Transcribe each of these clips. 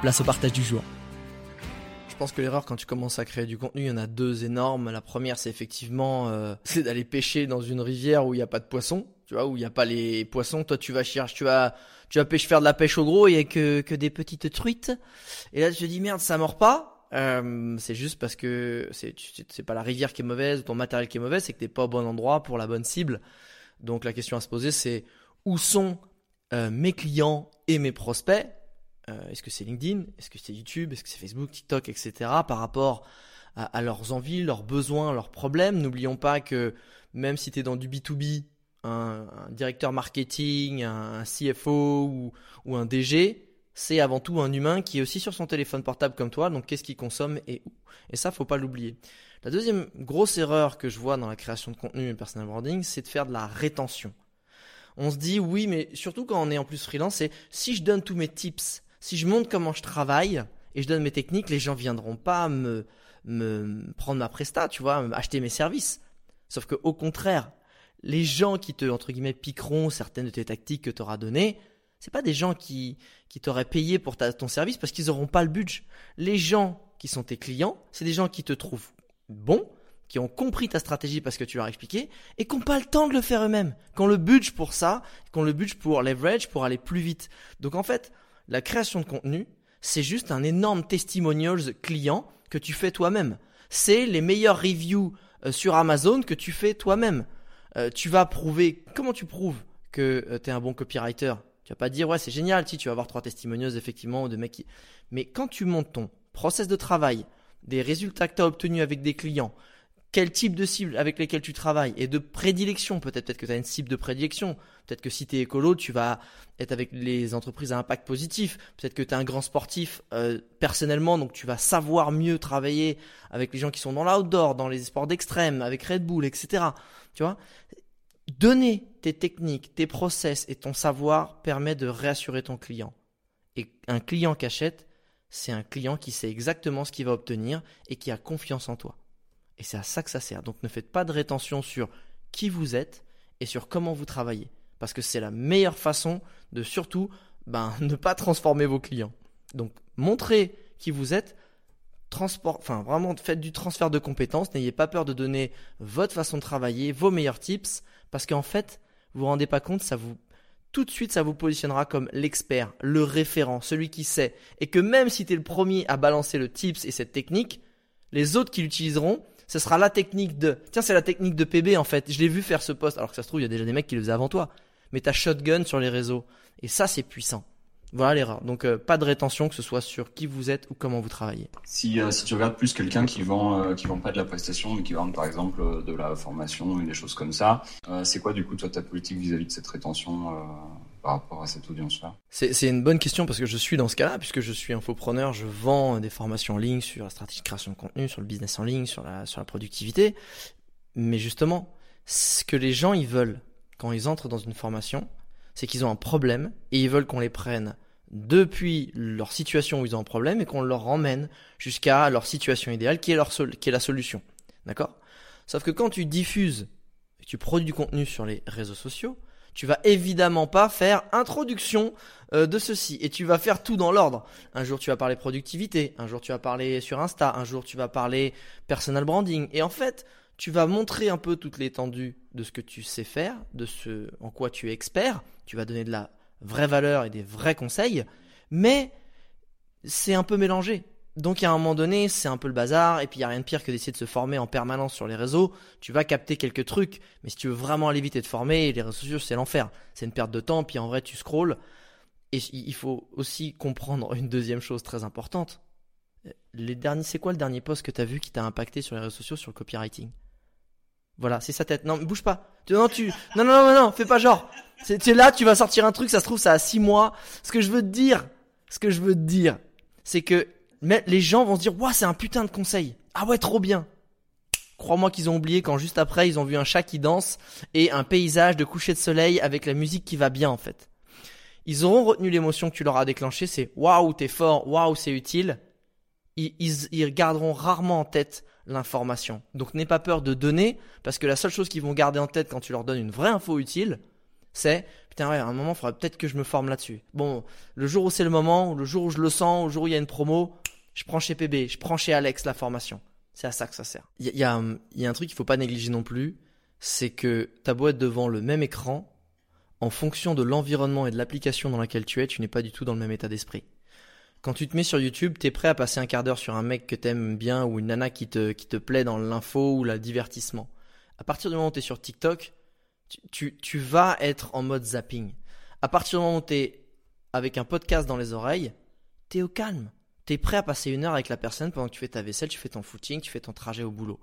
place au partage du jour. Je pense que l'erreur quand tu commences à créer du contenu, il y en a deux énormes. La première, c'est effectivement euh, c'est d'aller pêcher dans une rivière où il n'y a pas de poissons, tu vois, où il n'y a pas les poissons. Toi, tu vas chercher, tu vas, tu vas pêcher, faire de la pêche au gros, il n'y a que, que des petites truites. Et là, tu te dis merde, ça mord pas. Euh, c'est juste parce que c'est c'est pas la rivière qui est mauvaise ton matériel qui est mauvais, c'est que t'es pas au bon endroit pour la bonne cible. Donc la question à se poser, c'est où sont euh, mes clients et mes prospects? Euh, est-ce que c'est LinkedIn? Est-ce que c'est YouTube? Est-ce que c'est Facebook, TikTok, etc. Par rapport à, leurs envies, leurs besoins, leurs problèmes? N'oublions pas que même si tu es dans du B2B, un, directeur marketing, un, CFO ou, un DG, c'est avant tout un humain qui est aussi sur son téléphone portable comme toi. Donc qu'est-ce qu'il consomme et où? Et ça, faut pas l'oublier. La deuxième grosse erreur que je vois dans la création de contenu et personal branding, c'est de faire de la rétention. On se dit oui, mais surtout quand on est en plus freelance, c'est si je donne tous mes tips, si je montre comment je travaille et je donne mes techniques, les gens viendront pas me, me prendre ma presta, tu vois, acheter mes services. Sauf que au contraire, les gens qui te entre guillemets piqueront certaines de tes tactiques que tu auras données, c'est pas des gens qui qui t'auraient payé pour ton service parce qu'ils auront pas le budget. Les gens qui sont tes clients, c'est des gens qui te trouvent bon, qui ont compris ta stratégie parce que tu leur as expliqué et qui n'ont pas le temps de le faire eux-mêmes, qui ont le budget pour ça, qui ont le budget pour leverage, pour aller plus vite. Donc en fait, la création de contenu, c'est juste un énorme testimonials client que tu fais toi-même. C'est les meilleures reviews euh, sur Amazon que tu fais toi-même. Euh, tu vas prouver, comment tu prouves que euh, tu es un bon copywriter? Tu vas pas dire, ouais, c'est génial, si tu vas avoir trois testimonials effectivement de mecs qui... Mais quand tu montes ton process de travail, des résultats que tu as obtenus avec des clients, quel type de cible avec lesquelles tu travailles et de prédilection. Peut-être peut-être que tu as une cible de prédilection. Peut-être que si tu es écolo, tu vas être avec les entreprises à impact positif. Peut-être que tu es un grand sportif euh, personnellement, donc tu vas savoir mieux travailler avec les gens qui sont dans l'outdoor, dans les sports d'extrême, avec Red Bull, etc. Tu vois? Donner tes techniques, tes process et ton savoir permet de réassurer ton client. Et un client qui achète, c'est un client qui sait exactement ce qu'il va obtenir et qui a confiance en toi. Et c'est à ça que ça sert. Donc ne faites pas de rétention sur qui vous êtes et sur comment vous travaillez. Parce que c'est la meilleure façon de surtout ben, ne pas transformer vos clients. Donc montrez qui vous êtes, transport, enfin vraiment faites du transfert de compétences, n'ayez pas peur de donner votre façon de travailler, vos meilleurs tips, parce qu'en fait, vous vous rendez pas compte, ça vous tout de suite ça vous positionnera comme l'expert, le référent, celui qui sait, et que même si tu es le premier à balancer le tips et cette technique, les autres qui l'utiliseront, ce sera la technique de. Tiens, c'est la technique de PB en fait. Je l'ai vu faire ce poste, alors que ça se trouve, il y a déjà des mecs qui le faisaient avant toi. Mais t'as shotgun sur les réseaux. Et ça, c'est puissant. Voilà l'erreur. Donc euh, pas de rétention, que ce soit sur qui vous êtes ou comment vous travaillez. Si, euh, si tu regardes plus quelqu'un qui vend euh, qui vend pas de la prestation, mais qui vend par exemple de la formation ou des choses comme ça, c'est quoi du coup toi ta politique vis-à-vis de cette rétention C'est une bonne question parce que je suis dans ce cas-là, puisque je suis infopreneur, je vends des formations en ligne sur la stratégie de création de contenu, sur le business en ligne, sur la, sur la productivité. Mais justement, ce que les gens ils veulent quand ils entrent dans une formation, c'est qu'ils ont un problème et ils veulent qu'on les prenne depuis leur situation où ils ont un problème et qu'on leur emmène jusqu'à leur situation idéale qui est, leur qui est la solution. D'accord? Sauf que quand tu diffuses tu produis du contenu sur les réseaux sociaux, tu vas évidemment pas faire introduction euh, de ceci. Et tu vas faire tout dans l'ordre. Un jour tu vas parler productivité, un jour tu vas parler sur Insta, un jour tu vas parler personal branding. Et en fait, tu vas montrer un peu toute l'étendue de ce que tu sais faire, de ce en quoi tu es expert, tu vas donner de la vraies valeurs et des vrais conseils, mais c'est un peu mélangé. Donc à un moment donné, c'est un peu le bazar, et puis il n'y a rien de pire que d'essayer de se former en permanence sur les réseaux. Tu vas capter quelques trucs, mais si tu veux vraiment aller vite et te former, les réseaux sociaux, c'est l'enfer. C'est une perte de temps, puis en vrai, tu scrolls. Et il faut aussi comprendre une deuxième chose très importante. Les derniers, c'est quoi le dernier post que tu as vu qui t'a impacté sur les réseaux sociaux sur le copywriting? Voilà, c'est sa tête. Non, bouge pas. Non, tu, non, non, non, non, fais pas genre. C'est là, tu vas sortir un truc, ça se trouve, ça a six mois. Ce que je veux te dire, ce que je veux te dire, c'est que mais les gens vont se dire, waouh, c'est un putain de conseil. Ah ouais, trop bien. Crois-moi qu'ils ont oublié quand juste après, ils ont vu un chat qui danse et un paysage de coucher de soleil avec la musique qui va bien, en fait. Ils auront retenu l'émotion que tu leur as déclenchée, c'est waouh, t'es fort, waouh, c'est utile. Ils, ils, ils garderont rarement en tête l'information. Donc n'aie pas peur de donner, parce que la seule chose qu'ils vont garder en tête quand tu leur donnes une vraie info utile, c'est putain ouais, à un moment, il faudrait peut-être que je me forme là-dessus. Bon, le jour où c'est le moment, le jour où je le sens, le jour où il y a une promo, je prends chez PB, je prends chez Alex la formation. C'est à ça que ça sert. Il y, a, un truc qu'il faut pas négliger non plus, c'est que ta boîte devant le même écran, en fonction de l'environnement et de l'application dans laquelle tu es, tu n'es pas du tout dans le même état d'esprit. Quand tu te mets sur YouTube, tu es prêt à passer un quart d'heure sur un mec que t'aimes bien ou une nana qui te, plaît dans l'info ou le divertissement. À partir du moment où es sur TikTok, tu, tu, vas être en mode zapping. À partir du moment où es avec un podcast dans les oreilles, t'es au calme tu es prêt à passer une heure avec la personne pendant que tu fais ta vaisselle, tu fais ton footing, tu fais ton trajet au boulot.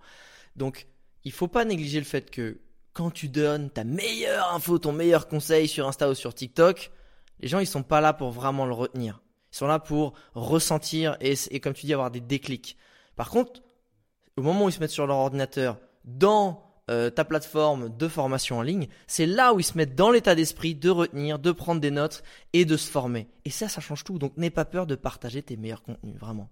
Donc, il faut pas négliger le fait que quand tu donnes ta meilleure info, ton meilleur conseil sur Insta ou sur TikTok, les gens ils sont pas là pour vraiment le retenir. Ils sont là pour ressentir et, et comme tu dis avoir des déclics. Par contre, au moment où ils se mettent sur leur ordinateur, dans euh, ta plateforme de formation en ligne, c'est là où ils se mettent dans l'état d'esprit de retenir, de prendre des notes et de se former. Et ça, ça change tout. Donc n'aie pas peur de partager tes meilleurs contenus, vraiment.